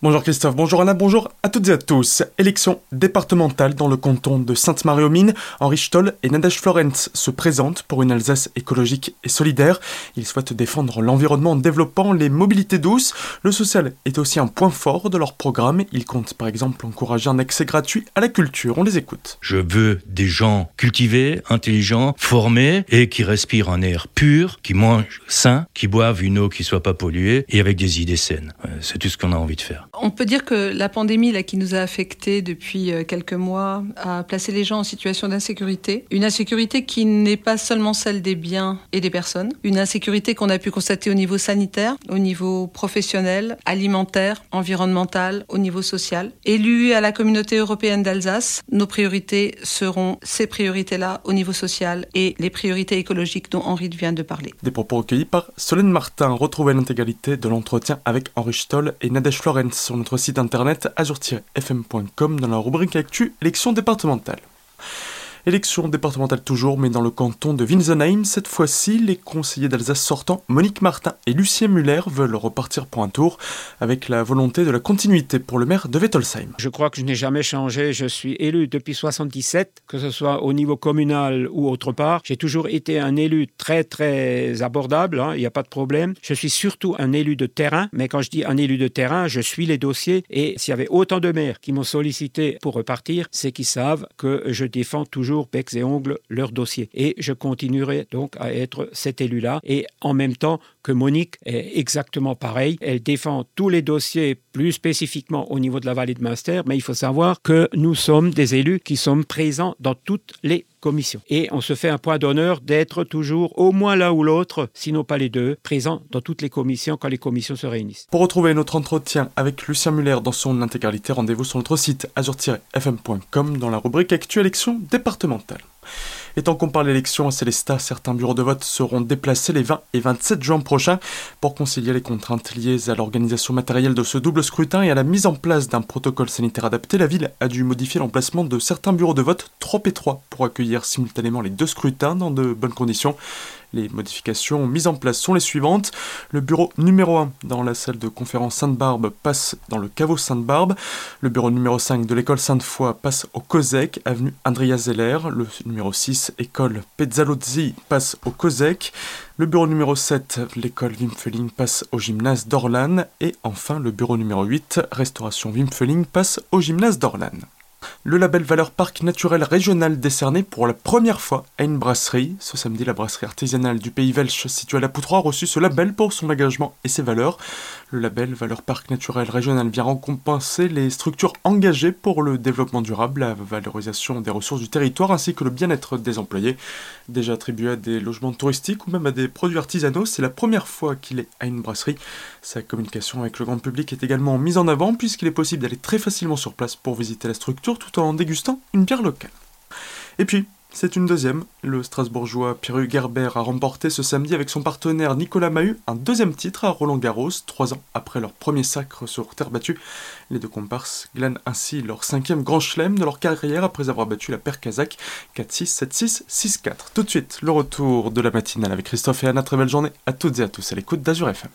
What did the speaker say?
Bonjour Christophe, bonjour Anna, bonjour à toutes et à tous. Élection départementale dans le canton de Sainte-Marie-aux-Mines. Henri Stoll et Nadège Florence se présentent pour une Alsace écologique et solidaire. Ils souhaitent défendre l'environnement en développant les mobilités douces. Le social est aussi un point fort de leur programme. Ils comptent par exemple encourager un accès gratuit à la culture. On les écoute. Je veux des gens cultivés, intelligents, formés et qui respirent un air pur, qui mangent sain, qui boivent une eau qui soit pas polluée et avec des idées saines. Euh, c'est tout ce qu'on a envie de faire. On peut dire que la pandémie qui nous a affectés depuis euh, quelques mois a placé les gens en situation d'insécurité. Une insécurité qui n'est pas seulement celle des biens et des personnes. Une insécurité qu'on a pu constater au niveau sanitaire, au niveau professionnel, alimentaire, environnemental, au niveau social. Élus à la communauté européenne d'Alsace, nos priorités seront ces priorités-là au niveau social et les priorités écologiques dont Henri vient de parler. Des propos recueillis par Solène Martin. Retrouvez l'intégralité de l'entretien avec Henri Stoll et Nadège Florence sur notre site internet azur-fm.com dans la rubrique Actu élection départementale. Élection départementale toujours, mais dans le canton de Winsenheim. Cette fois-ci, les conseillers d'Alsace sortants, Monique Martin et Lucien Muller, veulent repartir pour un tour avec la volonté de la continuité pour le maire de Wettolsheim. Je crois que je n'ai jamais changé. Je suis élu depuis 77, que ce soit au niveau communal ou autre part. J'ai toujours été un élu très, très abordable. Hein, il n'y a pas de problème. Je suis surtout un élu de terrain. Mais quand je dis un élu de terrain, je suis les dossiers. Et s'il y avait autant de maires qui m'ont sollicité pour repartir, c'est qu'ils savent que je défends toujours becs et ongles leur dossier. Et je continuerai donc à être cet élu-là. Et en même temps que Monique est exactement pareil. Elle défend tous les dossiers plus spécifiquement au niveau de la vallée de Munster. Mais il faut savoir que nous sommes des élus qui sommes présents dans toutes les Et on se fait un point d'honneur d'être toujours au moins l'un ou l'autre, sinon pas les deux, présents dans toutes les commissions quand les commissions se réunissent. Pour retrouver notre entretien avec Lucien Muller dans son intégralité, rendez-vous sur notre site azur-fm.com dans la rubrique Actu élection départementale. Et tant qu'on parle d'élection à Célestat, certains bureaux de vote seront déplacés les 20 et 27 juin prochains pour concilier les contraintes liées à l'organisation matérielle de ce double scrutin et à la mise en place d'un protocole sanitaire adapté. La ville a dû modifier l'emplacement de certains bureaux de vote trop étroits pour accueillir simultanément les deux scrutins dans de bonnes conditions. Les modifications mises en place sont les suivantes. Le bureau numéro 1 dans la salle de conférence Sainte-Barbe passe dans le caveau Sainte-Barbe. Le bureau numéro 5 de l'école Sainte-Foy passe au COSEC, avenue Andrea Zeller. Le numéro 6, école Pezzalozzi, passe au COSEC. Le bureau numéro 7, l'école Wimfeling, passe au gymnase d'Orlan. Et enfin, le bureau numéro 8, restauration Wimfeling, passe au gymnase d'Orlan. Le label Valeur Parc Naturel Régional décerné pour la première fois à une brasserie. Ce samedi, la brasserie artisanale du Pays Welsh située à la Poutre a reçu ce label pour son engagement et ses valeurs. Le label Valeur Parc Naturel Régional vient récompenser les structures engagées pour le développement durable, la valorisation des ressources du territoire ainsi que le bien-être des employés. Déjà attribué à des logements touristiques ou même à des produits artisanaux, c'est la première fois qu'il est à une brasserie. Sa communication avec le grand public est également mise en avant puisqu'il est possible d'aller très facilement sur place pour visiter la structure tout en dégustant une bière locale. Et puis, c'est une deuxième. Le Strasbourgeois Pierre Gerber a remporté ce samedi avec son partenaire Nicolas Mahut un deuxième titre à Roland Garros, trois ans après leur premier sacre sur terre battue. Les deux comparses glanent ainsi leur cinquième grand chelem de leur carrière après avoir battu la paire kazakh 4-6, 7-6, 6-4. Tout de suite, le retour de la matinale avec Christophe et Anna. Très belle journée à toutes et à tous à l'écoute d'Azur FM.